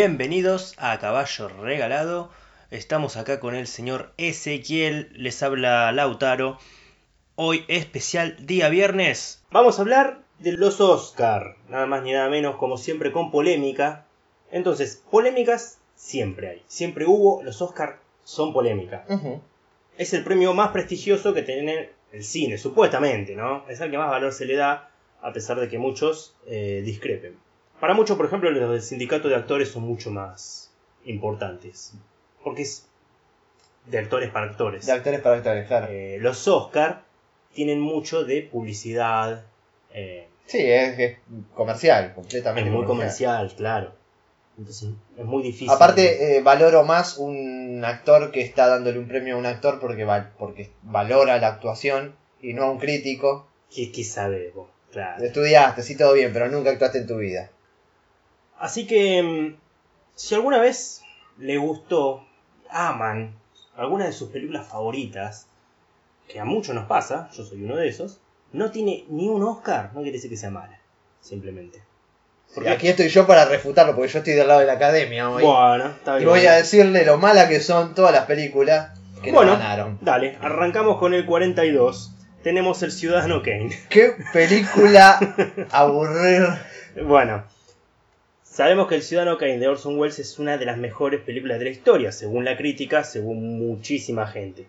Bienvenidos a Caballo Regalado. Estamos acá con el señor Ezequiel. Les habla Lautaro. Hoy especial día viernes. Vamos a hablar de los Oscar. Nada más ni nada menos, como siempre, con polémica. Entonces, polémicas siempre hay. Siempre hubo. Los Oscar son polémica. Es el premio más prestigioso que tiene el cine, supuestamente, ¿no? Es el que más valor se le da, a pesar de que muchos eh, discrepen. Para muchos, por ejemplo, los del sindicato de actores son mucho más importantes. Porque es de actores para actores. De actores para actores, claro. Eh, los Oscar tienen mucho de publicidad. eh, Sí, es, es comercial, es completamente. muy comercial, claro. Entonces es muy difícil. Aparte, eh, valoro más un actor que está dándole un premio a un actor porque, val- porque valora la actuación y no a un crítico. ¿Qué, qué sabe vos? Claro. Estudiaste, sí, todo bien, pero nunca actuaste en tu vida. Así que, mm, si alguna vez le gustó, aman alguna de sus películas favoritas, que a muchos nos pasa, yo soy uno de esos, no tiene ni un Oscar, no quiere decir que sea mala, simplemente. Porque, Aquí estoy yo para refutarlo porque yo estoy del lado de la academia hoy. bueno, está y bien. voy a decirle lo mala que son todas las películas que Bueno. no ganaron. Dale, arrancamos con el 42. Tenemos El Ciudadano Kane. ¿Qué película aburrir? Bueno, sabemos que El Ciudadano Kane de Orson Welles es una de las mejores películas de la historia, según la crítica, según muchísima gente.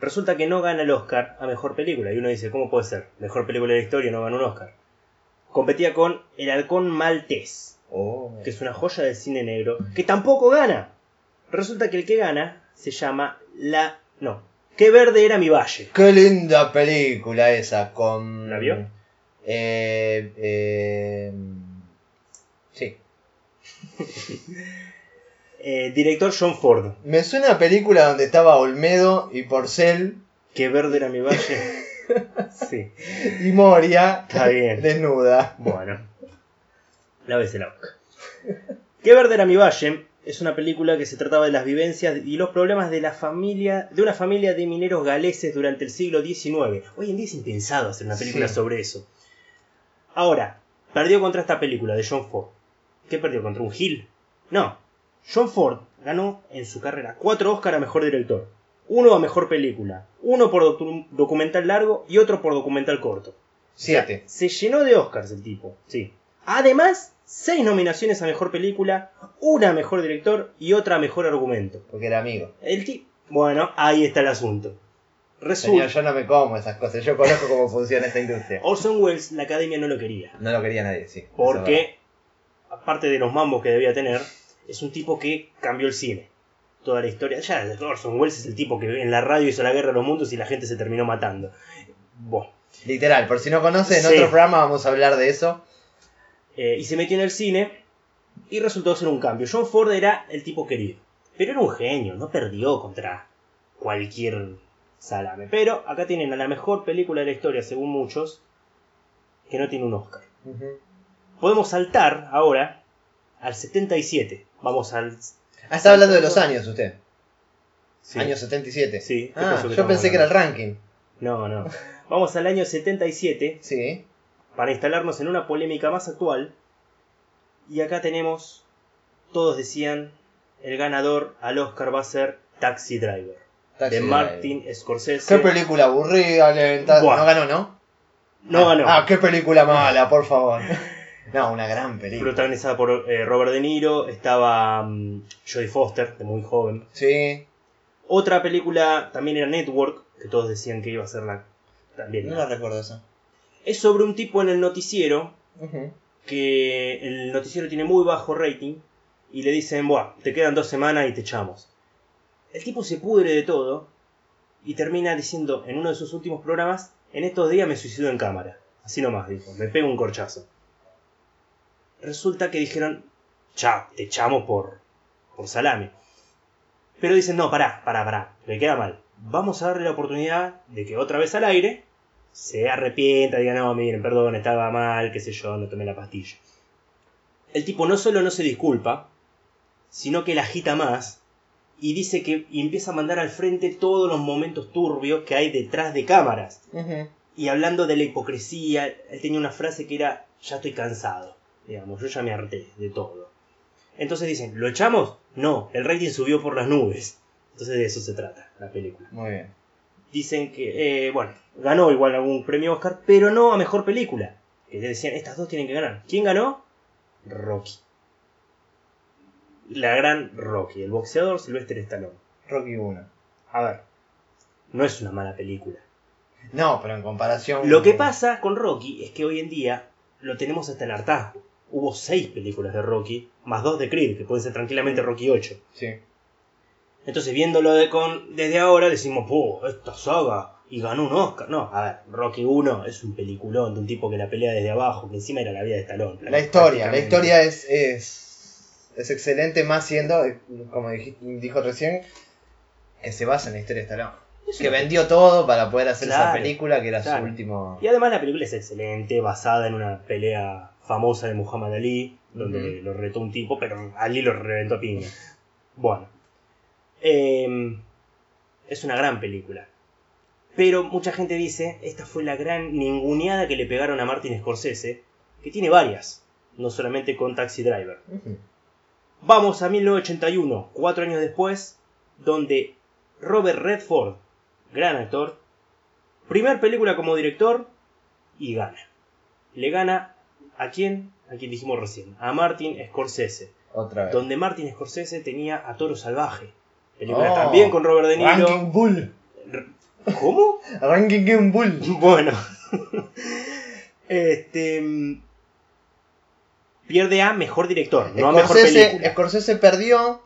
Resulta que no gana el Oscar a mejor película, y uno dice, ¿cómo puede ser? Mejor película de la historia no gana un Oscar. Competía con El Halcón Maltés, Oh. que es una joya del cine negro, que tampoco gana. Resulta que el que gana se llama La. No. Qué verde era mi valle. Qué linda película esa con. ¿La vio? Eh, eh. Eh, director John Ford. Me suena a película donde estaba Olmedo y Porcel Qué verde era mi valle. Sí. y Moria Está bien. desnuda. Bueno. Lávese la boca. Qué verde era mi valle es una película que se trataba de las vivencias y los problemas de la familia, de una familia de mineros galeses durante el siglo XIX. Hoy en día es impensado hacer una película Sí. sobre eso. Ahora, perdió contra esta película de John Ford. ¿Qué perdió? ¿Contra un Hill? No. John Ford ganó en su carrera cuatro Oscar a mejor director. Uno a mejor película, uno por docu- documental largo y otro por documental corto. Siete. Se llenó de Oscars el tipo, sí. Además, seis nominaciones a mejor película, una a mejor director y otra a mejor argumento. Porque era amigo. El tipo. Bueno, ahí está el asunto. Señor, Resulta. yo no me como esas cosas. Yo conozco cómo funciona esta industria. Orson Welles, la academia no lo quería. No lo quería nadie, sí. Porque, aparte de los mambos que debía tener, es un tipo que cambió el cine. Toda la historia. Ya, Orson Welles es el tipo que en la radio hizo la guerra de los mundos y la gente se terminó matando. Bueno. Literal, por si no conocen, en Sí. otro programa vamos a hablar de eso. Eh, y se metió en el cine y resultó ser un cambio. John Ford era el tipo querido, pero era un genio, no perdió contra cualquier salame. Pero acá tienen a la mejor película de la historia, según muchos, que no tiene un Oscar. Podemos saltar ahora al 77. Vamos al... Ah, está hablando de los años usted. sí. Año 77. Sí, ¿qué Ah, yo pensé que era el ranking. No, no. Vamos al año 77 Sí. para instalarnos en una polémica más actual. Y acá tenemos, todos decían, el ganador al Oscar va a ser Taxi Driver, Taxi de Driver. Martin Scorsese. Qué película aburrida. No ganó, ¿no? No Ah, ganó. Ah, qué película mala, por favor. No, una gran película. Protagonizada por eh, Robert De Niro, estaba mm, Jodie Foster, de muy joven. Sí. Otra película también era Network, que todos decían que iba a ser la... También. No la recuerdo esa. Es sobre un tipo en el noticiero que el noticiero tiene muy bajo rating y le dicen, Buah, te quedan dos semanas y te echamos. El tipo se pudre de todo y termina diciendo en uno de sus últimos programas, en estos días me suicido en cámara. Así nomás, dijo, me pego un corchazo. Resulta que dijeron, chao, te echamos por, por salame. Pero dicen, no, pará, pará, pará, me queda mal. Vamos a darle la oportunidad de que otra vez al aire se arrepienta, diga, no, miren, perdón, estaba mal, qué sé yo, no tomé la pastilla. El tipo no solo no se disculpa, sino que la agita más y dice que y empieza a mandar al frente todos los momentos turbios que hay detrás de cámaras. Y hablando de la hipocresía, él tenía una frase que era, ya estoy cansado, digamos, yo ya me harté de todo. Entonces dicen, ¿lo echamos? No, el rating subió por las nubes. Entonces de eso se trata la película. Muy bien. Dicen que, eh, bueno, ganó igual algún premio Oscar, pero no a mejor película. Que decían, estas dos tienen que ganar. ¿Quién ganó? Rocky. La gran Rocky, el boxeador Sylvester Stallone. Rocky 1. A ver, no es una mala película. No, pero en comparación. Lo que pasa con Rocky es que hoy en día lo tenemos hasta en hartazgo. Hubo seis películas de Rocky, más dos de Creed, que pueden ser tranquilamente Rocky 8. Sí. Entonces, viéndolo de con, desde ahora, decimos, ¡oh, esta saga! Y ganó un Oscar. No, a ver, Rocky 1 es un peliculón de un tipo que la pelea desde abajo, que encima era la vida de Stallone. La historia, la historia es, es, es excelente, más siendo, eh, como dij- dijo recién, que se basa en la historia de Stallone. Que vendió todo para poder hacer esa película que era claro. su último. Y además la película es excelente, basada en una pelea famosa de Muhammad Ali, donde lo retó un tipo, pero Ali lo reventó a piña. Bueno. Em, es una gran película. Pero mucha gente dice, esta fue la gran ninguneada que le pegaron a Martin Scorsese, que tiene varias, no solamente con Taxi Driver. Vamos a 1981, cuatro años después, donde Robert Redford, gran actor, primer película como director y gana. Le gana a quién? A quien dijimos recién, a Martin Scorsese, Otra vez. donde Martin Scorsese tenía a Toro Salvaje. Película Oh, también con Robert De Niro. Ranking Bull. ¿Cómo? Ranking Bull. Bueno. este. mm, Pierde a mejor director, no a mejor Scorsese, película. Scorsese perdió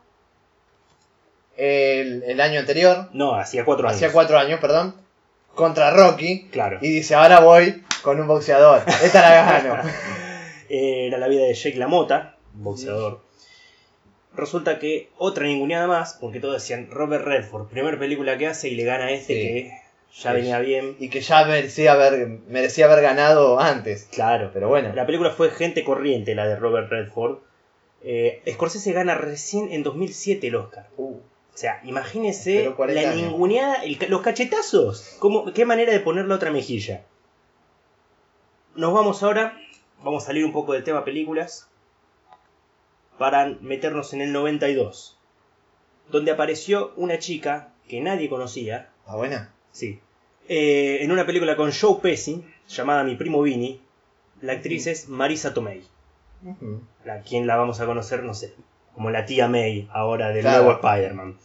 el, el año anterior, No, hacía cuatro años. hacía cuatro años, perdón, contra Rocky. Claro. Y dice, ahora voy con un boxeador. Esta la gano. Era la vida de Jake LaMotta, boxeador. Resulta que otra ninguneada más, porque todos decían Robert Redford, primera película que hace y le gana a este Sí. que ya Sí. venía bien. y que ya merecía haber, merecía haber ganado antes. Claro. Pero bueno. La película fue Gente Corriente, la de Robert Redford. Eh, Scorsese gana recién en 2007 el Oscar. Uh, O sea, imagínese Pero 40 la años. ninguneada, el ca- los cachetazos. ¿Cómo, ¿Qué manera de poner la otra mejilla? Nos vamos ahora, vamos a salir un poco del tema películas, para meternos en el 92, donde apareció una chica que nadie conocía, ¿Está buena? sí, eh, en una película con Joe Pesci, llamada Mi Primo Vini. La actriz es Marisa Tomei, Ujú. la quien la vamos a conocer, no sé, como la tía May ahora del Claro. nuevo Spider-Man.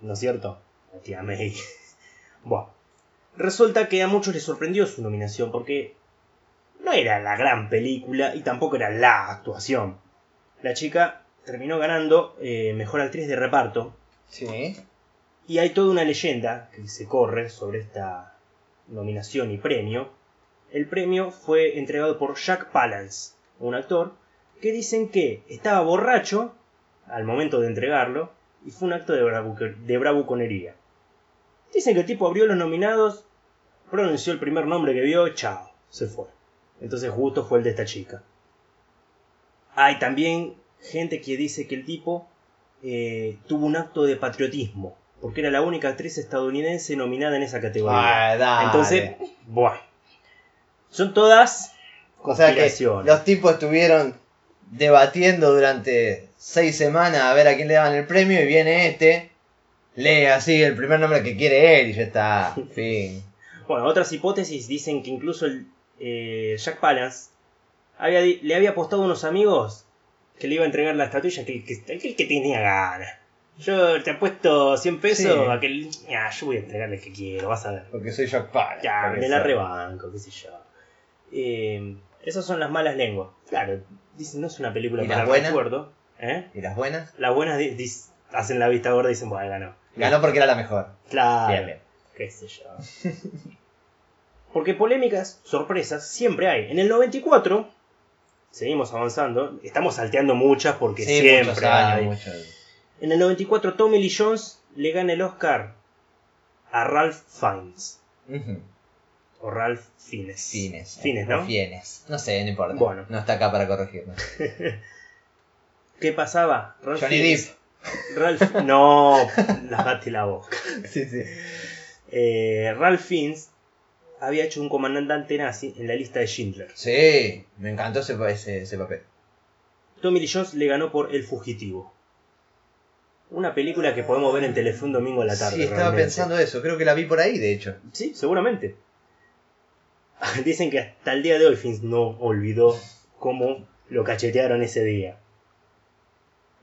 ¿No es cierto? La tía May. bueno, resulta que a muchos les sorprendió su nominación porque no era la gran película y tampoco era la actuación. La chica terminó ganando eh, mejor actriz de reparto Sí. y hay toda una leyenda que se corre sobre esta nominación y premio. El premio fue entregado por Jack Palance, un actor, que dicen que estaba borracho al momento de entregarlo y fue un acto de, de bravuconería. Dicen que el tipo abrió los nominados, pronunció el primer nombre que vio, chao, se fue. Entonces justo fue el de esta chica. Hay también gente que dice que el tipo eh, tuvo un acto de patriotismo, porque era la única actriz estadounidense nominada en esa categoría. Ah. Entonces, bueno, son todas o sea que conspiraciones. los tipos estuvieron debatiendo durante seis semanas a ver a quién le daban el premio y viene este, lee así el primer nombre que quiere él y ya está. Fin. Bueno, otras hipótesis dicen que incluso el, eh, Jack Palance había le había apostado a unos amigos que le iba a entregar la estatuilla que, que, aquel que tenía ganas. Yo te apuesto 100 pesos Sí. a que el- ah, yo voy a entregarle el que quiero, vas a ver. Porque soy Jack Palance. Ya, me la rebanco, qué sé yo. Eh, esas son las malas lenguas. Claro, dicen, no es una película ¿Y para recuerdo. ¿Eh? ¿Y las buenas? Las buenas hacen la vista gorda y dicen, bueno, ganó. Ganó porque era la mejor. Claro. Bien, bien. Qué sé yo. Porque polémicas, sorpresas, siempre hay. En el 94, seguimos avanzando, estamos salteando muchas porque Sí, siempre hay. En el 94, Tommy Lee Jones le gana el Oscar a Ralph Fiennes. O Ralph Fiennes. Fines. Fines, ¿no? O Fienes. No sé, no importa. Bueno. No está acá para corregirnos. ¿Qué pasaba? Ralph Johnny Fiennes- Depp. Ralph... No, lavate la boca. Sí, sí. Eh, Ralph Fiennes había hecho un comandante nazi en la lista de Schindler. Sí, me encantó ese, ese, ese papel. Tommy Lee Jones le ganó por El Fugitivo. Una película que podemos ver en Telefe un domingo a la tarde. Sí, estaba realmente. pensando eso. Creo que la vi por ahí, de hecho. Sí, seguramente. Dicen que hasta el día de hoy Fins no olvidó cómo lo cachetearon ese día.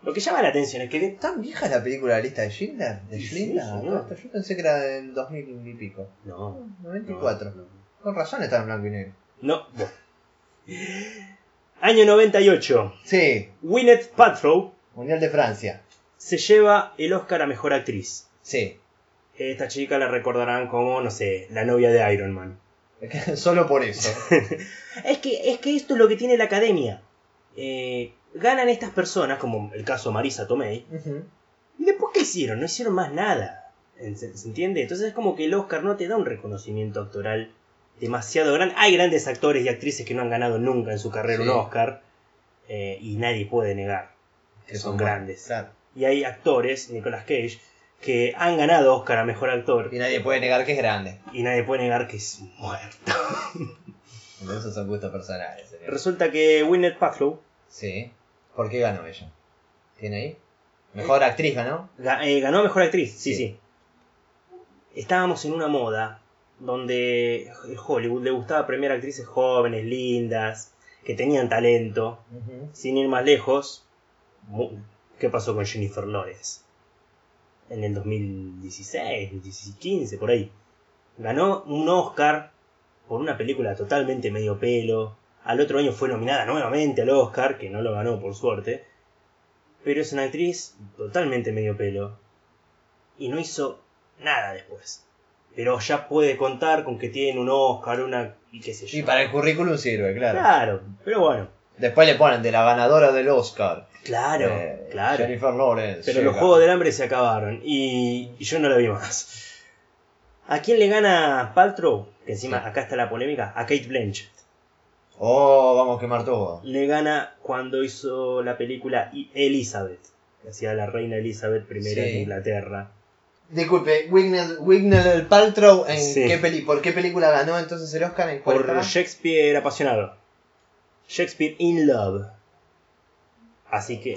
Lo que llama la atención es que ¿Tan vieja es la película La lista de Schindler? ¿De Sí, Schindler? señor. Yo pensé que era del 2000 y pico. No. 94. No, no. Con razón está en blanco y negro. No. Año 98. Sí, Gwyneth Paltrow Mundial de Francia. se lleva el Oscar a Mejor Actriz. Sí. Esta chica la recordarán como, no sé, la novia de Iron Man. Solo por eso. Es que, es que esto es lo que tiene la academia. Eh, ganan estas personas, como el caso Marisa Tomei, y después ¿qué hicieron? No hicieron más nada. ¿Se, entiende? Entonces es como que el Oscar no te da un reconocimiento actoral demasiado grande. Hay grandes actores y actrices que no han ganado nunca en su carrera Sí. un Oscar, eh, y nadie puede negar que son grandes. Claro. Y hay actores, Nicolas Cage, que han ganado Oscar a Mejor Actor, Y nadie puede negar que es grande. y nadie puede negar que es muerto. Esos son gustos personales. Resulta que Gwyneth Paltrow Sí. ¿Por qué ganó ella? ¿Tiene ahí? Mejor actriz ganó. Ga- eh, ganó mejor actriz, sí, Sí. sí. Estábamos en una moda donde Hollywood le gustaba premiar actrices jóvenes, lindas, que tenían talento. Sin ir más lejos, ¿qué pasó con Jennifer Lawrence? En el 2016, 2015, por ahí. Ganó un Oscar por una película totalmente medio pelo. Al otro año fue nominada nuevamente al Oscar, que no lo ganó por suerte. Pero es una actriz totalmente medio pelo. Y no hizo nada después. Pero ya puede contar con que tiene un Oscar, una... y qué sé yo. Y para el currículum sirve, claro. Claro, pero bueno. Después le ponen de la ganadora del Oscar. Claro, Eh, claro. Jennifer Lawrence. Pero llega. los Juegos del Hambre se acabaron y, y yo no la vi más. ¿A quién le gana Paltrow? Que encima Sí. acá está la polémica. A Kate Blanchett. Oh, vamos a quemar todo. Le gana cuando hizo la película Elizabeth. Que hacía la reina Elizabeth I Sí. de Inglaterra. Disculpe, Wignell, Wignell Paltrow, ¿en Sí. qué peli ¿por qué película ganó entonces el Oscar? ¿En cuál Por estaba? Shakespeare apasionado. Shakespeare in Love. Así que.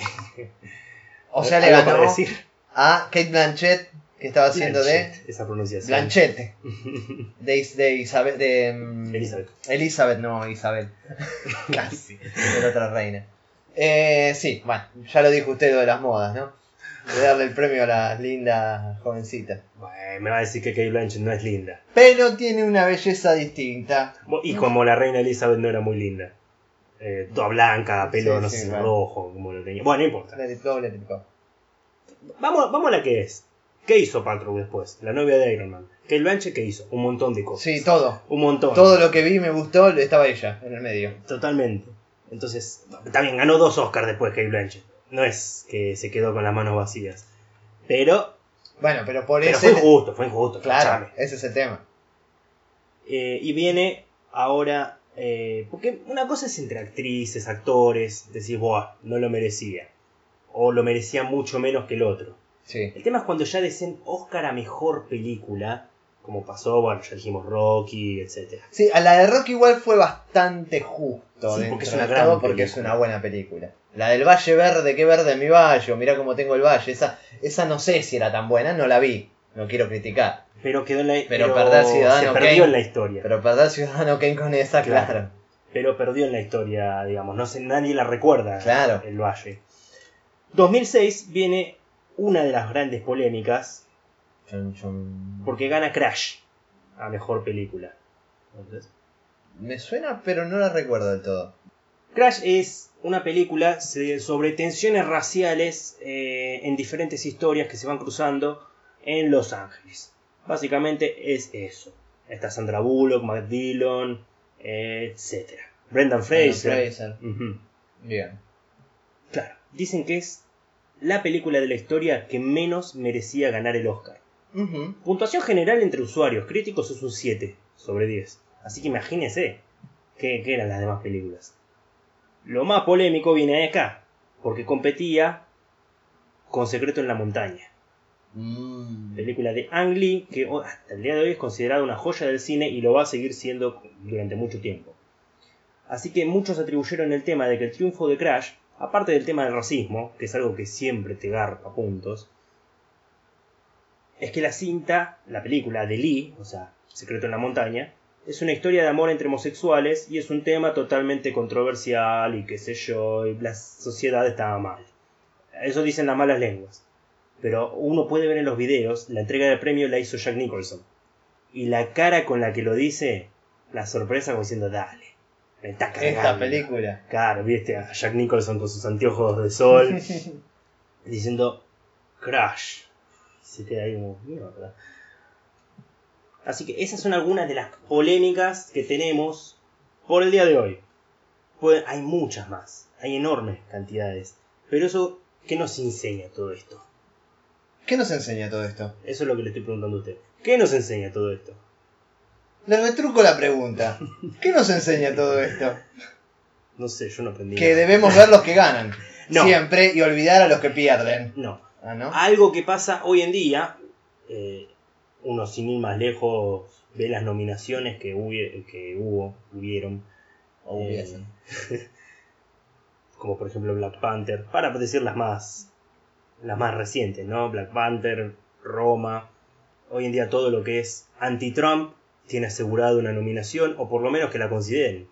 O sea, le ¿algo para ganó decir? a Kate Blanchett, que estaba haciendo de Esa pronunciación. Blanchett, de, Is- de Isabel, de mm, Elizabeth. Elizabeth, no Isabel. Casi, era otra reina. Eh, sí, bueno, ya lo dijo usted lo de las modas, ¿no? De darle el premio a las lindas jovencitas. Bueno, me va a decir que Kate Blanchett no es linda. Pero tiene una belleza distinta. Y como la reina Elizabeth no era muy linda. Eh, toda blanca, pelo, Sí, no sí, sé, bueno. rojo, como lo tenía. Bueno, no importa. Let it go, let it go. Vamos, vamos a la que es. ¿Qué hizo Paltrow después? La novia de Iron Man. Kate Blanchett, ¿qué hizo? Un montón de cosas. Sí, todo. Un montón. Todo lo que vi me gustó, estaba ella en el medio. Totalmente. Entonces, también ganó dos Oscars después Kate Blanchett. No es que se quedó con las manos vacías. Pero, Bueno, pero por pero eso. fue injusto, fue injusto. Claro, ese es el tema. Eh, y viene ahora. eh, porque una cosa es entre actrices, actores, decir, Buah, no lo merecía. O lo merecía mucho menos que el otro. Sí. El tema es cuando ya decían Oscar a mejor película, como pasó, bueno, ya dijimos Rocky, etc. Sí, a la de Rock igual fue bastante justo. Sí, porque es una gran todo, porque es una buena película. La del Valle Verde, qué verde mi valle, o mirá cómo tengo el valle. Esa, esa no sé si era tan buena, no la vi. No quiero criticar. Pero quedó en la Pero perder Ciudadano se perdió Kane. en la historia. Pero, Pero perder Ciudadano Kane con esa, Claro. claro. perdió en la historia, digamos. No sé, nadie la recuerda. Claro. El Valle. 2006 viene una de las grandes polémicas Chon, chon. porque gana Crash a mejor película. Entonces, Me suena, pero no la recuerdo del todo. Crash es una película sobre tensiones raciales eh, en diferentes historias que se van cruzando en Los Ángeles. Básicamente es eso. Está Sandra Bullock, Matt Dillon, eh, etc. Brendan Fraser. Bien. Claro, dicen que es la película de la historia que menos merecía ganar el Oscar. Puntuación general entre usuarios críticos es un 7 sobre 10. Así que imagínense qué, qué eran las demás películas. Lo más polémico viene de acá, porque competía con Secreto en la Montaña, Mm. película de Ang Lee que hasta el día de hoy es considerada una joya del cine y lo va a seguir siendo durante mucho tiempo. Así que muchos atribuyeron el tema de que el triunfo de Crash aparte del tema del racismo, que es algo que siempre te garpa puntos, es que la cinta, la película de Lee, o sea, Secreto en la Montaña, es una historia de amor entre homosexuales y es un tema totalmente controversial y qué sé yo, y la sociedad estaba mal. Eso dicen las malas lenguas. Pero uno puede ver en los videos, la entrega de premio la hizo Jack Nicholson. Y la cara con la que lo dice, la sorpresa como diciendo, dale, está cagando. Esta película. Claro, viste a Jack Nicholson con sus anteojos de sol diciendo Crash. Se queda ahí como mierda. Así que esas son algunas de las polémicas que tenemos por el día de hoy. Pues hay muchas más, hay enormes cantidades. Pero eso, ¿qué nos enseña todo esto? ¿Qué nos enseña todo esto? Eso es lo que le estoy preguntando a usted. ¿Qué nos enseña todo esto? Le retruco la pregunta. ¿Qué nos enseña todo esto? No sé, yo no aprendí. Que nada. debemos ver los que ganan. No. Siempre y olvidar a los que pierden. No. Ah, ¿no? Algo que pasa hoy en día, eh, uno sin ir más lejos ve las nominaciones que, hubie- que hubo, hubieron. O eh, como por ejemplo Black Panther, para decir las más, las más recientes, ¿no? Black Panther, Roma. Hoy en día todo lo que es anti-Trump tiene asegurado una nominación, o por lo menos que la consideren.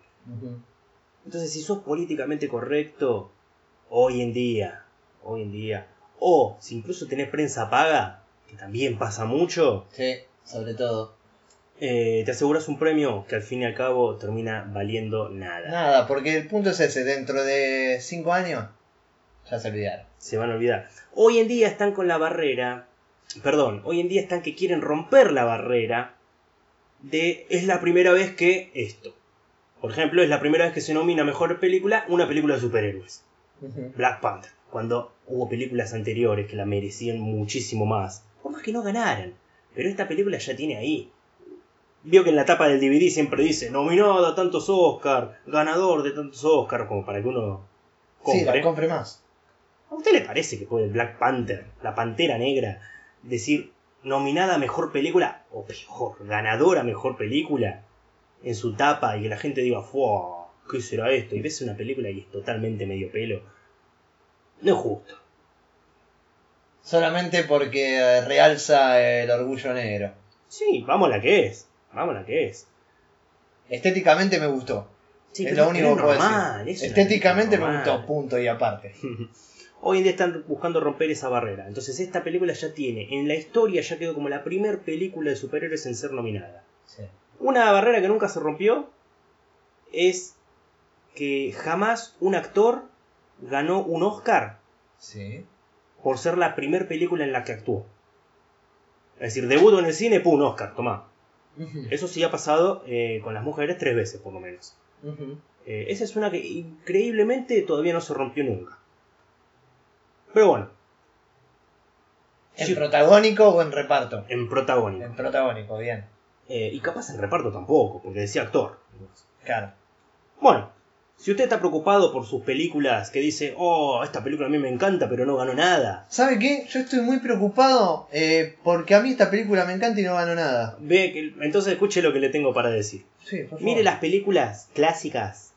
Entonces, si sos políticamente correcto, hoy en día, hoy en día, o si incluso tenés prensa paga, que también pasa mucho, Sí, sobre todo. eh, te aseguras un premio que al fin y al cabo termina valiendo nada. Nada, porque el punto es ese. Dentro de 5 años, ya se olvidaron. Se van a olvidar. Hoy en día están con la barrera, perdón, hoy en día están que quieren romper la barrera de es la primera vez que esto. Por ejemplo, es la primera vez que se nomina mejor película una película de superhéroes. Black Panther, cuando hubo películas anteriores que la merecían muchísimo más, por más que no ganaran. Pero esta película ya tiene ahí. Vio que en la tapa del DVD siempre dice nominado a tantos Oscar, ganador de tantos Oscar, como para que uno Sí, compre. la compre más. ¿A usted le parece que puede Black Panther, la Pantera Negra, decir nominada a mejor película o peor, ganadora a mejor película en su tapa y que la gente diga, ¡Fua! ¿Qué será esto? Y ves una película y es totalmente medio pelo. No es justo. Solamente porque eh, realza el orgullo negro. Sí, vamos a la que es. Vamos a la que es. Estéticamente me gustó. Sí, es lo único que puedo normal, decir. Estéticamente me gustó, punto y aparte. Hoy en día están buscando romper esa barrera. Entonces esta película ya tiene, en la historia ya quedó como la primer película de superhéroes en ser nominada. Sí. Una barrera que nunca se rompió es que jamás un actor ganó un Oscar Sí. por ser la primer película en la que actuó. Es decir, debuto en el cine, pum, un Oscar, tomá. Eso sí ha pasado eh, con las mujeres tres veces, por lo menos. Eh, esa es una que increíblemente todavía no se rompió nunca. Pero bueno, ¿En Sí. protagónico o en reparto? en protagónico. En protagónico, bien. Eh, y capaz en reparto tampoco, porque decía actor. Claro. Bueno, si usted está preocupado por sus películas que dice, oh, esta película a mí me encanta, pero no ganó nada. ¿Sabe qué? Yo estoy muy preocupado eh, porque a mí esta película me encanta y no ganó nada. Ve que, entonces escuche lo que le tengo para decir. Sí, por favor. Mire las películas clásicas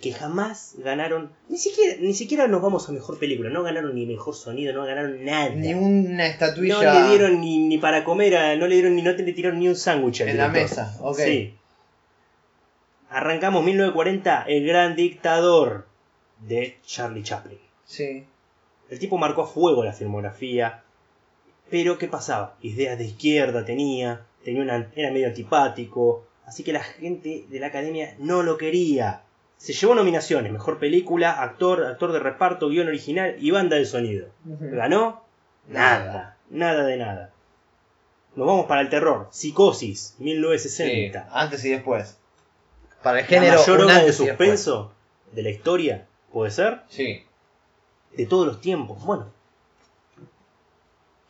que jamás ganaron, ni siquiera, ni siquiera nos vamos a mejor película, no ganaron ni mejor sonido, no ganaron nada. Ni una estatuilla no le dieron ni, ni para comer, a- no le dieron ni no te le tiraron ni un sándwich en la mesa. Ok. Sí. Arrancamos 1940, El Gran Dictador de Charlie Chaplin. Sí. El tipo marcó a fuego la filmografía. Pero ¿qué pasaba? Ideas de izquierda tenía, tenía una, era medio antipático, así que la gente de la academia no lo quería. Se llevó nominaciones, mejor película, actor, actor de reparto, guion original y banda de sonido. ¿Ganó? Nada, nada de nada. Nos vamos para el terror. Psicosis, Sí, 1960. antes y después. Para el La género, mayor un obra de suspenso de la historia, ¿puede ser? Sí. de todos los tiempos. Bueno,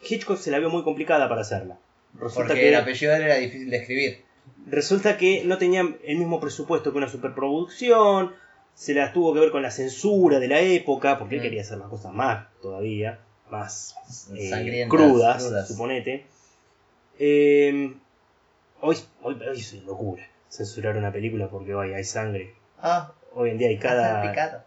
Hitchcock se la vio muy complicada para hacerla. Resulta Porque que, el apellido de él era difícil de escribir. Resulta que no tenían el mismo presupuesto que una superproducción, se las tuvo que ver con la censura de la época, porque él Mm. quería hacer las cosas más todavía, más eh, crudas, crudas. suponete. Eh, hoy, hoy, hoy es una locura censurar una película porque hoy hay sangre. Ah, Hoy en día hay cada...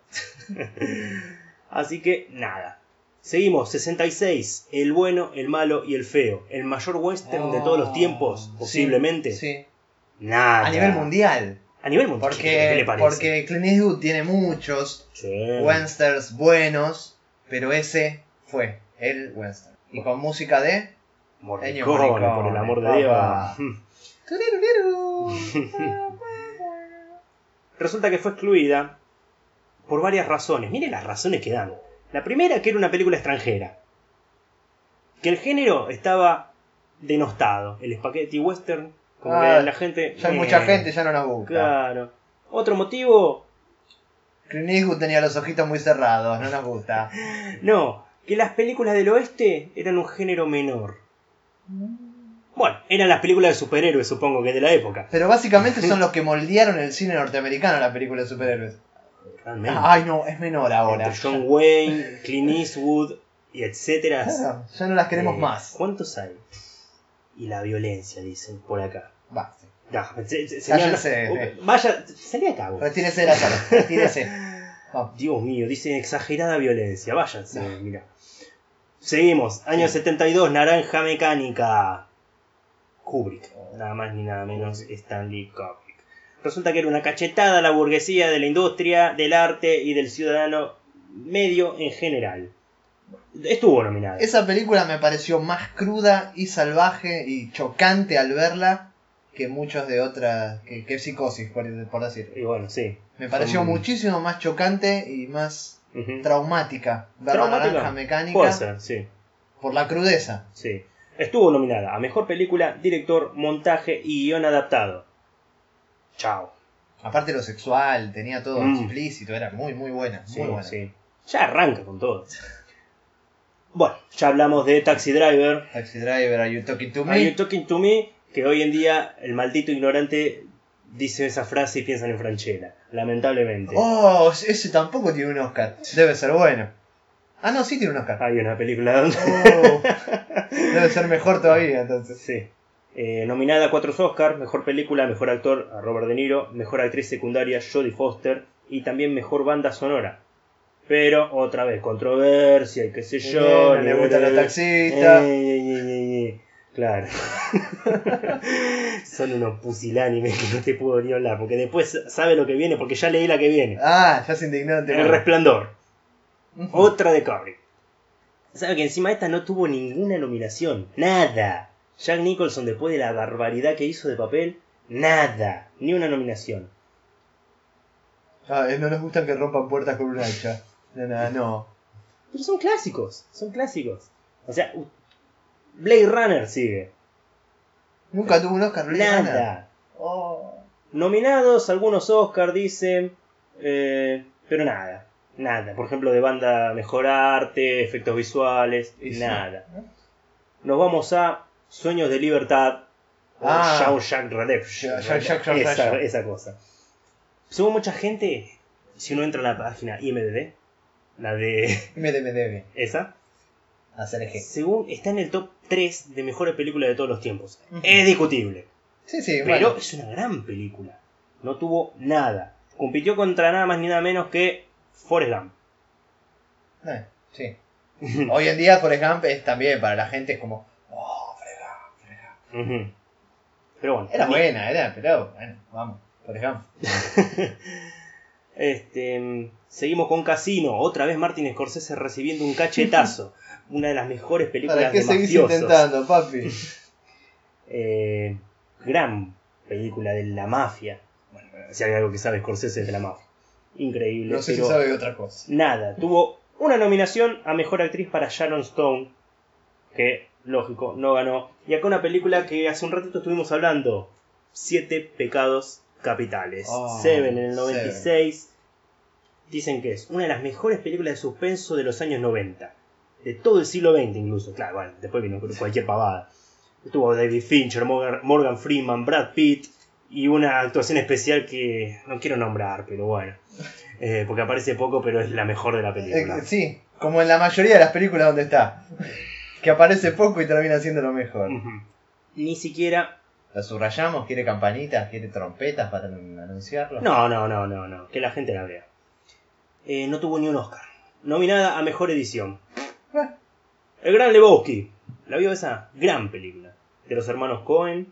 Así que nada. Seguimos, 66. El bueno, el malo y el feo. El mayor western de todos los tiempos, Oh, posiblemente. Sí. sí. Nada. A nivel mundial. A nivel mundial. ¿Qué, qué Porque, le parece? porque Clint Eastwood tiene muchos Sí. westerns buenos, pero ese fue el western. Y con música de... Morricone, Ennio Morricone, por el amor de. Dios. Resulta que fue excluida por varias razones. Mire las razones que dan. La primera, que era una película extranjera. Que el género estaba denostado. El spaghetti western, como Ah, que la gente. Ya hay eh, mucha gente, ya no nos busca. Claro. Otro motivo, Clint Eastwood tenía los ojitos muy cerrados, no nos gusta. no, que las películas del oeste eran un género menor. Bueno, eran las películas de superhéroes, supongo que de la época. Pero básicamente son los que moldearon el cine norteamericano, la película de superhéroes. Realmente. Ay, no, es menor ahora. Entre John Wayne, Clint Eastwood y etcétera. Claro, ya no las queremos Eh, más. ¿Cuántos hay? Y la violencia, dicen por acá. Va, sí. No, se- se- Cállense, señor. Vaya, salí acá vos. Retírese de la sala, retírese. Dios mío, dice exagerada violencia. Váyanse, mira. Seguimos. Año 72, Naranja Mecánica. Kubrick. Nada más ni nada menos Stanley Kubrick. Resulta que era una cachetada a la burguesía de la industria, del arte y del ciudadano medio en general. Estuvo nominada. Esa película me pareció más cruda y salvaje y chocante al verla que muchos de otras. que, que Psicosis, por, por decir. Y bueno, sí. Me pareció Son- muchísimo más chocante y más traumática ver la naranja mecánica Puede ser, sí. por la crudeza. Sí. Estuvo nominada a Mejor Película, Director, Montaje y Guión Adaptado. Chao. Aparte lo sexual, tenía todo Mm. explícito, era muy muy buena, Sí, muy buena. sí. Ya arranca con todo. Bueno, ya hablamos de Taxi Driver. Taxi Driver, Are You Talking to Me? Are you talking to me? Que hoy en día el maldito ignorante dice esa frase y piensan en Franchella. Lamentablemente. Oh, ese tampoco tiene un Oscar. Debe ser bueno. Ah, no, sí tiene un Oscar. Hay una película donde... Oh, debe ser mejor todavía entonces. Sí. Eh, nominada a cuatro Oscars, mejor película, mejor actor a Robert De Niro, mejor actriz secundaria Jodie Foster y también mejor banda sonora. Pero otra vez, controversia y qué sé yo. No le gustan los taxistas. Eh, eh. Claro. Son unos pusilánimes que no te puedo ni hablar, porque después sabe lo que viene, porque ya leí la que viene. Ah, ya se indignó ante El resplandor. Otra de Kubrick. ¿Sabe que encima esta no tuvo ninguna nominación? Nada. Jack Nicholson, después de la barbaridad que hizo de papel, nada. Ni una nominación. Ah, eh, no nos gustan que rompan puertas con un hacha. No, no, no. Pero son clásicos, son clásicos. O sea, Blade Runner sigue. Nunca tuvo un Oscar, Blade Runner. Nada. Oh. Nominados, algunos Oscar dicen, eh, pero nada. Nada. Por ejemplo, de banda mejor arte, efectos visuales, sí. nada. Nos vamos a Sueños de Libertad. Ah. Jean-Jacques Redemption. Esa, esa cosa. Según mucha gente, si uno entra a la página IMDb, la de debe. esa, Según está en el top 3 de mejores películas de todos los tiempos. Es discutible. Sí, sí, Pero bueno. es una gran película. No tuvo nada. Compitió contra nada más ni nada menos que Forrest Gump. Eh, sí. Hoy en día, por ejemplo, es también para la gente es como. Oh, frega, frega. Ujú. Pero bueno. Era buena, era, pero bueno, vamos, por ejemplo. Este, mm, seguimos con Casino. Otra vez Martin Scorsese recibiendo un cachetazo. Una de las mejores películas ¿Para qué de seguís mafiosos. intentando, papi? Eh, gran película de la mafia. Bueno, si hay algo que sabe Scorsese es de la mafia. Increíble. No sé pero si sabe de otra cosa. Nada. Tuvo una nominación a Mejor Actriz para Sharon Stone. Que, lógico, no ganó. Y acá una película que hace un ratito estuvimos hablando. Siete Pecados Capitales. Oh, Seven en el 96. Dicen que es una de las mejores películas de suspenso de los años 90. De todo el siglo XX incluso. Claro, bueno, después vino cualquier pavada. Estuvo David Fincher, Morgan, Freeman, Brad Pitt y una actuación especial que no quiero nombrar, pero bueno. Eh, porque aparece poco, pero es la mejor de la película. Eh, sí, como en la mayoría de las películas donde está. Que aparece poco y termina siendo lo mejor. Ni siquiera ¿Lo subrayamos? ¿Quiere campanitas? ¿Quiere trompetas para anunciarlo? No, no, no, no, no. Que la gente la vea. Eh, no tuvo ni un Oscar. Nominada a mejor edición. Eh. El Gran Lebowski. ¿La vio esa? Gran película. De los hermanos Cohen.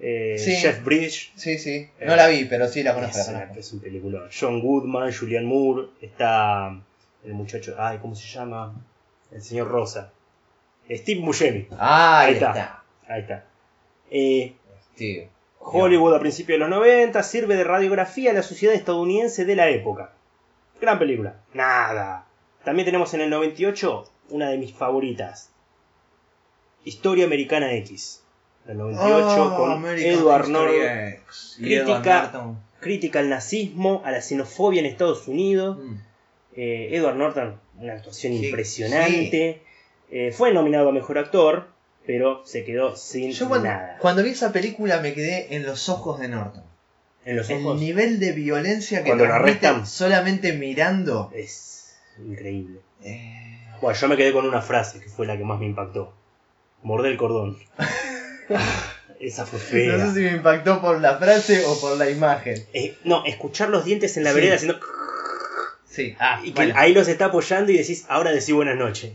eh, Sí. Jeff Bridge. Sí, sí. No la vi, pero sí la conozco. Es, la conozco. es un película. John Goodman, Julianne Moore. Está el muchacho. Ay, ¿cómo se llama? El señor Rosa. Steve Buscemi. Ah, ahí Ahí está. está. Ahí está. Eh. Hollywood a principios de los 90 sirve de radiografía a la sociedad estadounidense de la época. Gran película. Nada. También tenemos en el 98 una de mis favoritas. Historia Americana X. Del 98 Oh, con American Edward Norton. Crítica-. Crítica al nazismo, a la xenofobia en Estados Unidos. Mm. Eh, Edward Norton, una actuación Sí, impresionante. Eh, fue nominado a mejor actor, pero se quedó sin Yo cuando, nada. cuando vi esa película me quedé en los ojos de Norton. En los El ojos nivel de violencia que Cuando lo arrestan. solamente mirando. es increíble. Eh, Bueno, yo me quedé con una frase que fue la que más me impactó. Mordé el cordón. Esa fue fea. no sé si me impactó por la frase o por la imagen. Eh, no, escuchar los dientes en la Sí. vereda haciendo... Sí, ah, Y que bueno. ahí los está apoyando y decís, ahora decís buenas noches.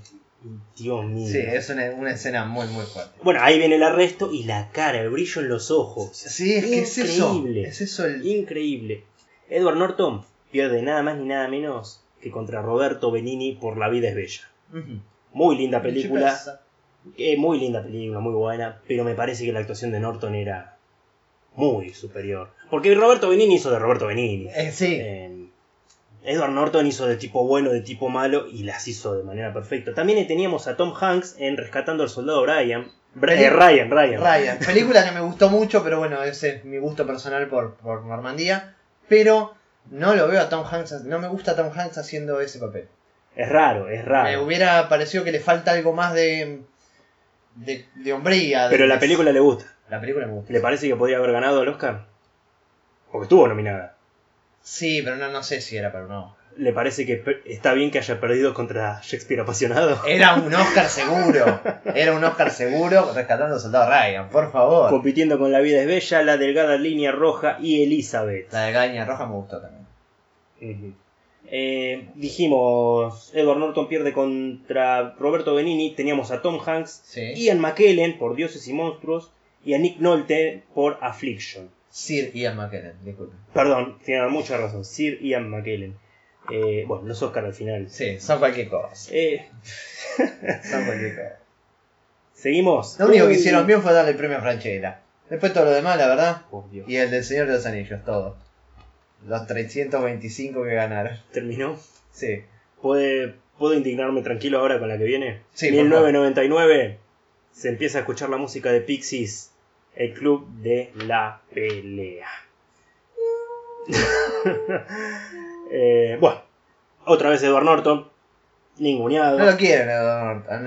Dios mío. Sí, es una, una escena muy, muy fuerte. Bueno, ahí viene el arresto y la cara, el brillo en los ojos. Sí, es que es eso. Increíble. Es eso el. Increíble. Edward Norton pierde nada más ni nada menos que contra Roberto Benini por La vida es bella. Muy linda película. Eh, muy linda película, muy buena, pero me parece que la actuación de Norton era muy superior. Porque Roberto Benini hizo de Roberto Benini. Eh, sí. Eh, Edward Norton hizo de tipo bueno, de tipo malo y las hizo de manera perfecta. También teníamos a Tom Hanks en Rescatando al Soldado Brian. Peli- eh, Ryan, Ryan. Ryan. Película que me gustó mucho, pero bueno, ese es mi gusto personal por, por Normandía. Pero no lo veo a Tom Hanks, no me gusta Tom Hanks haciendo ese papel. Es raro, es Me raro. hubiera parecido que le falta algo más de, de, de hombría. de- Pero la película le gusta. La película me gusta. ¿Le parece que podría haber ganado el Oscar? Porque estuvo nominada. Sí, pero no, no sé si era para un Oscar. ¿Le parece que está bien que haya perdido contra Shakespeare apasionado? Era un Oscar seguro. Era un Oscar seguro rescatando al soldado Ryan, por favor. Compitiendo con La vida es bella, La delgada línea roja y Elizabeth. La de Gaña Roja me gustó también. Eh, dijimos, Edward Norton pierde contra Roberto Benini, teníamos a Tom Hanks, Sí. Ian McKellen por Dioses y Monstruos y a Nick Nolte por Affliction. Sir Ian McKellen, disculpe. Perdón, tienen mucha razón, Sir Ian McKellen. Eh, bueno, los Oscar al final. Sí, son cualquier cosa. Eh, Son cualquier cosa. Seguimos. Lo único que hicieron bien fue darle el premio a Franchella. Después todo lo demás, la verdad. Y el del Señor de los Anillos, todo. Los 325 que ganaron. ¿Terminó? Sí. ¿Puede, ¿Puedo indignarme tranquilo ahora con la que viene? Sí, por 1999 se empieza a escuchar la música de Pixies, el club de la pelea. Eh, bueno, otra vez Edward Norton, ninguneado. No lo quieren.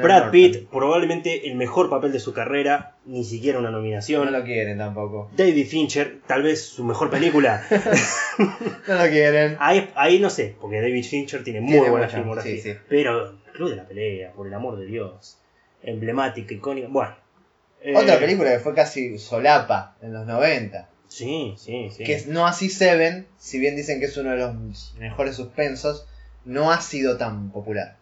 Brad Pitt, probablemente el mejor papel de su carrera, ni siquiera una nominación. No lo quieren tampoco. David Fincher, tal vez su mejor película. No lo quieren. Ahí, ahí no sé, porque David Fincher tiene muy Tiene buena mucha, filmografía. sí, sí. Pero Club de la Pelea, por el amor de Dios. Emblemática, icónica. Bueno. eh, Otra película que fue casi solapa en los 90. Sí, sí, sí. Que no así Seven, si bien dicen que es uno de los mejores suspensos, no ha sido tan popular.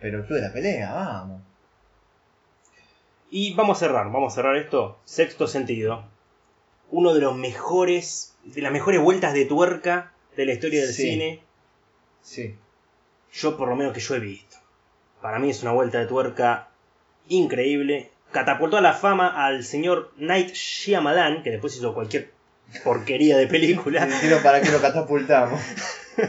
Pero el club de la pelea, vamos. Y vamos a cerrar, vamos a cerrar esto. Sexto sentido. Uno de los mejores, de las mejores vueltas de tuerca de la historia del Sí. cine. Sí. Yo por lo menos que yo he visto. Para mí es una vuelta de tuerca increíble. Catapultó a la fama al señor Night Shyamalan, que después hizo cualquier porquería de película. Para que lo catapultamos.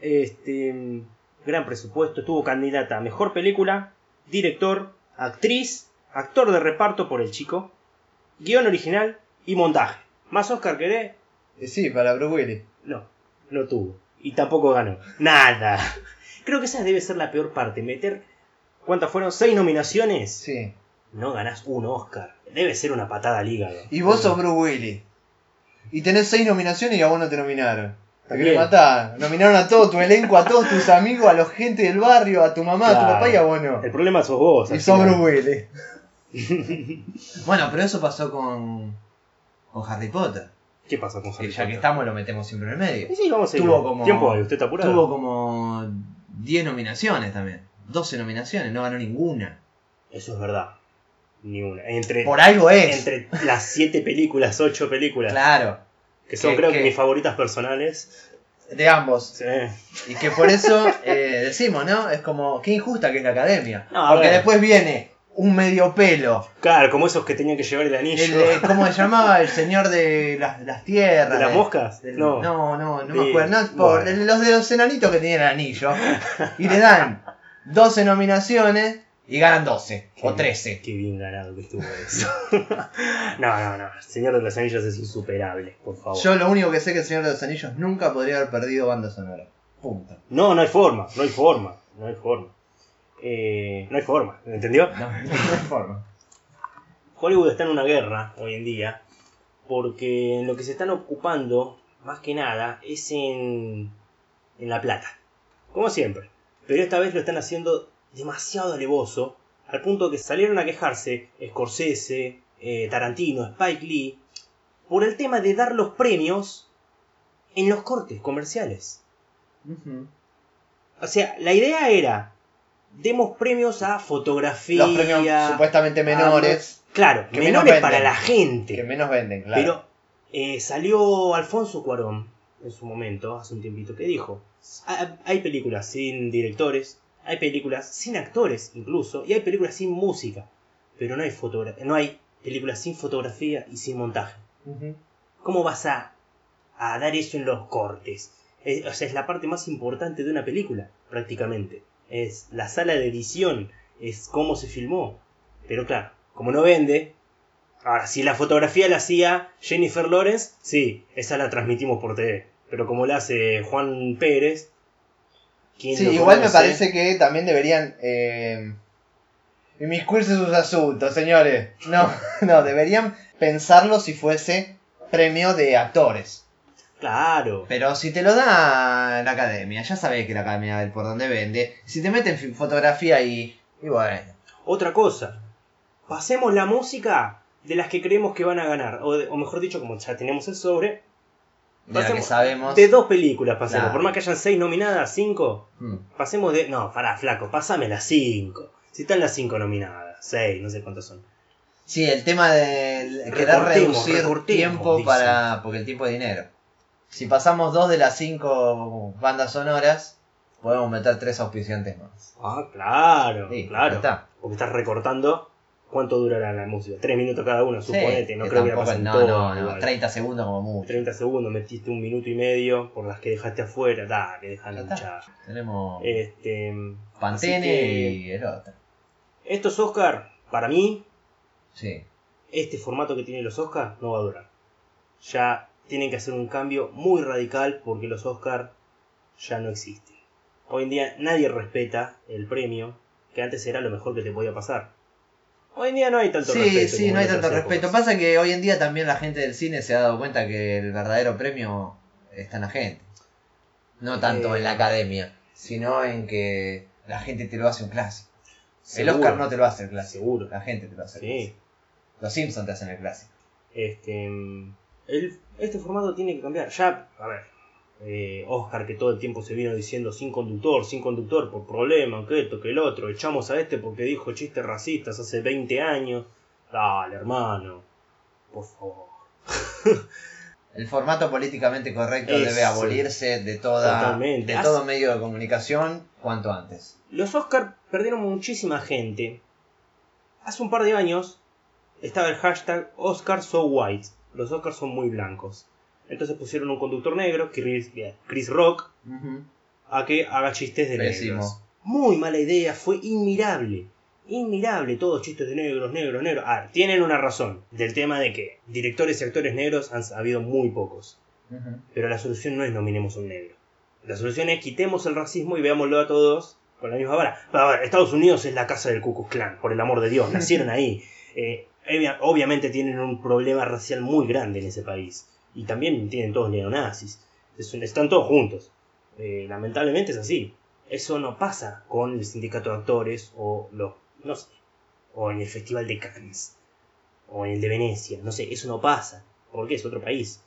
Este, gran presupuesto, estuvo candidata a mejor película, director, actriz, actor de reparto por el chico, guion original y montaje. ¿Más Oscar querés? Y sí, para Bruce Willis. No, no tuvo. Y tampoco ganó. Nada. Creo que esa debe ser la peor parte. Meter. ¿Cuántas fueron? ¿Seis nominaciones? Sí. No ganás un Oscar. Debe ser una patada al hígado. Y vos sos Bruce Willis. Y tenés seis nominaciones y a vos no te nominaron. Te Bien. querés matar. Nominaron a todo tu elenco, a todos tus amigos, a la gente del barrio, a tu mamá, a tu Claro. papá y a vos no. El problema sos vos. Y al sos final. Bruce Willis. Bueno, pero eso pasó con, con Harry Potter. ¿Qué pasa con Que Harry ya que Potter? estamos lo metemos siempre en el medio. Sí, sí, vamos a ir. Tuvo como- Tiempo, ¿usted está apurado? Tuvo como 10 nominaciones también. 12 nominaciones, no ganó ninguna. Eso es verdad. Ni una. Entre, Por algo es. entre las siete películas, ocho películas, Claro, que son que- creo que, que- mis favoritas personales. de ambos. Sí. Y que por eso eh, decimos, ¿no? Es como, qué injusta que es la academia. No, Porque ver. después viene un medio pelo. Claro, como esos que tenían que llevar el anillo. El, de- ¿Cómo se llamaba? El señor de las, las tierras. ¿De las moscas? del- No. no, no, me acuerdo. No, por bueno. los de los enanitos que tenían el anillo. Y le dan 12 nominaciones y ganan 12 o Qué- 13. Qué bien ganado que estuvo eso. no, no, no. El Señor de los Anillos es insuperable, por favor. Yo lo único que sé que el Señor de los Anillos nunca podría haber perdido banda sonora. Punto. No, no hay forma, no hay forma, no hay forma. Eh, no hay forma, ¿entendió? No, no hay forma. Hollywood está en una guerra hoy en día porque en lo que se están ocupando, más que nada, es en, en la plata. Como siempre. Pero esta vez lo están haciendo demasiado alevoso, al punto que salieron a quejarse Scorsese, eh, Tarantino, Spike Lee, por el tema de dar los premios en los cortes comerciales. O sea, la idea era, demos premios a fotografía. Los premios supuestamente menores Claro, que menos menores para la gente. que menos venden, claro. Pero eh, salió Alfonso Cuarón en su momento, hace un tiempito, que dijo, "Ha- hay películas sin directores, hay películas sin actores incluso, y hay películas sin música, pero no hay, no hay películas sin fotografía y sin montaje. ¿Cómo vas a, a dar eso en los cortes? O sea, es la parte más importante de una película, prácticamente. Es la sala de edición, es cómo se filmó. Pero claro, como no vende. Ahora, si la fotografía la hacía Jennifer Lawrence, sí, esa la transmitimos por TV. Pero como la hace Juan Pérez. ¿Quién Sí, igual me parece que también deberían eh, inmiscuirse sus asuntos, señores. No, no, deberían pensarlo si fuese premio de actores. Claro. Pero si te lo da la academia, ya sabés que la academia por donde vende. Si te meten fotografía y, y bueno. Otra cosa. Pasemos la música de las que creemos que van a ganar. O, de- o mejor dicho, como ya tenemos el sobre, De la que Pasemos sabemos. De dos películas pasemos. Por más que hayan seis nominadas, cinco. Mm. Pasemos de. No, pará, flaco, pasame las cinco. Si están las cinco nominadas, seis, no sé cuántas son. Sí, el tema de querer reducir tiempo para. porque el tiempo es dinero. Si pasamos dos de las cinco bandas sonoras, podemos meter tres auspiciantes más. Ah, claro, Sí, claro. está. Porque estás recortando. ¿Cuánto durará la música? Tres minutos cada uno, Sí, suponete. no que creo que tampoco- pasen no, todo. no, no, igual. 30 segundos como mucho. 30 segundos, metiste un minuto y medio por las que dejaste afuera. Dale, dejan Ya está. luchar. Tenemos Este. Pantene que- y el otro. Estos Oscar, para mí, Sí. este formato que tienen los Oscars no va a durar. Ya tienen que hacer un cambio muy radical porque los Oscars ya no existen. Hoy en día nadie respeta el premio, que antes era lo mejor que te podía pasar. Hoy en día no hay tanto Sí, respeto. sí, como no hay tanto respeto. épocas. Pasa que hoy en día también la gente del cine se ha dado cuenta que el verdadero premio está en la gente. No tanto Eh, en la academia, sino en que la gente te lo hace un clásico. El Oscar no te lo hace el clásico. Seguro. La gente te lo hace el Sí. clásico. Los Simpsons te hacen el clásico. Este, mm, el- este formato tiene que cambiar. Ya, a ver, eh, Oscar que todo el tiempo se vino diciendo sin conductor, sin conductor por problema, que esto, que el otro. Echamos a este porque dijo chistes racistas hace 20 años. Dale, hermano. Por favor. El formato políticamente correcto Eso. debe abolirse de toda Totalmente. de todo medio de comunicación cuanto antes. Los Oscar perdieron muchísima gente. Hace un par de años estaba el hashtag Oscar so white. Los Oscars son muy blancos. Entonces pusieron un conductor negro, Chris, Chris Rock, a que haga chistes de Pésimo. negros. Muy mala idea, fue inmirable. Inmirable, todos chistes de negros, negros, negros. Ah, tienen una razón, del tema de que directores y actores negros han habido muy pocos. Pero la solución no es nominemos a un negro. La solución es quitemos el racismo y veámoslo a todos con la misma vara. A ver, Estados Unidos es la casa del Ku Klux Klan, por el amor de Dios, nacieron ahí. Eh, obvia- obviamente tienen un problema racial muy grande en ese país. Y también tienen todos neonazis. Están todos juntos. Eh, lamentablemente es así. Eso no pasa con el sindicato de actores o los... No sé. o en el Festival de Cannes, o en el de Venecia, no sé, eso no pasa, porque es otro país.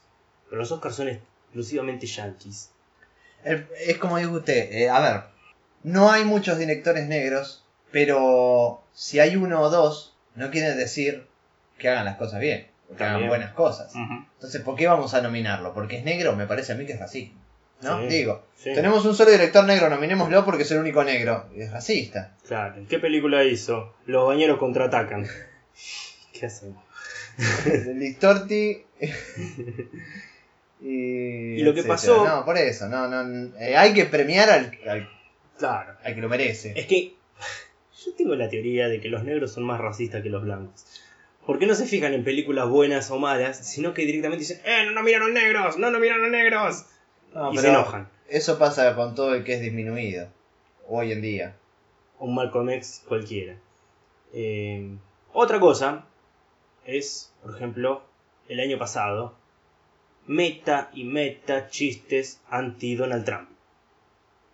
Pero los Oscars son exclusivamente. El- es como dijo usted, eh, a ver, no hay muchos directores negros, pero si hay uno o dos, no quiere decir que hagan las cosas bien, hagan buenas cosas. Entonces, ¿por qué vamos a nominarlo? Porque es negro, me parece a mí que es racismo. ¿No? Sí, Digo, sí. tenemos un solo director negro, nominémoslo porque es el único negro. Es racista. Claro, ¿qué película hizo? Los bañeros contraatacan. ¿Qué hacemos? Listorti. y, Y lo que etcétera. pasó- No, por eso. No, no, eh, hay que premiar al, al, Claro. al que lo merece. Es que yo tengo la teoría de que los negros son más racistas que los blancos. Porque no se fijan en películas buenas o malas, sino que directamente dicen, ¡eh, no nos miraron negros! ¡No nos miraron negros! No, y se enojan. Eso pasa con todo el que es disminuido. Hoy en día. Un Malcolm X cualquiera. Eh, otra cosa es, por ejemplo, el año pasado, meta y meta chistes anti-Donald Trump.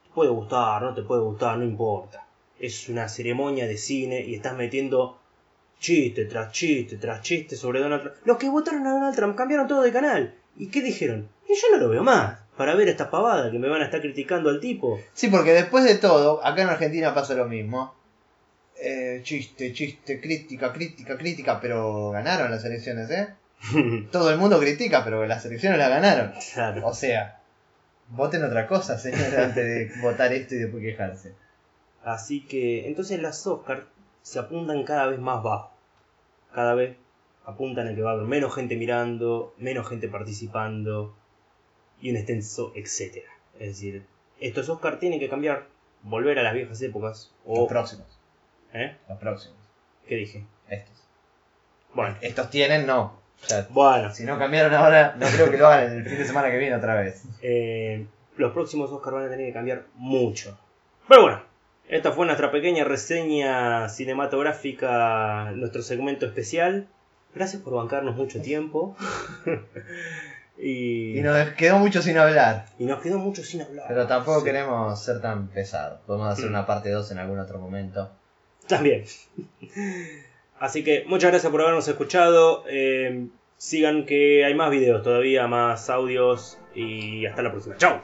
Te puede gustar, no te puede gustar, no importa. Es una ceremonia de cine y estás metiendo chiste tras chiste tras chiste sobre Donald Trump. Los que votaron a Donald Trump cambiaron todo de canal. ¿Y qué dijeron? Y yo no lo veo más. Para ver esta pavada que me van a estar criticando al tipo. Sí, porque después de todo, acá en Argentina pasa lo mismo. Eh, chiste, chiste, crítica, crítica, crítica, pero ganaron las elecciones, ¿eh? Todo el mundo critica, pero las elecciones las ganaron. claro. O sea, voten otra cosa, señores, antes de votar esto y después quejarse. Así que entonces las Oscar se apuntan cada vez más bajo. Cada vez apuntan a que va a haber menos gente mirando, menos gente participando y un extenso etcétera. Es decir, estos Oscar tienen que cambiar, volver a las viejas épocas Los o próximos, ¿eh? los próximos, ¿Qué dije? estos. Bueno, Estos tienen, no. O sea, bueno, si no cambiaron ahora, no creo que lo hagan el fin de semana que viene otra vez. eh, los próximos Oscar van a tener que cambiar mucho. Pero bueno, esta fue nuestra pequeña reseña cinematográfica, nuestro segmento especial. Gracias por bancarnos mucho tiempo. y, Y nos quedó mucho sin hablar. y nos quedó mucho sin hablar. Pero tampoco Sí. queremos ser tan pesados. Podemos hacer Mm. una parte 2 en algún otro momento. También. Así que muchas gracias por habernos escuchado. Eh, sigan que hay más videos todavía, más audios. Y hasta la próxima. Chao.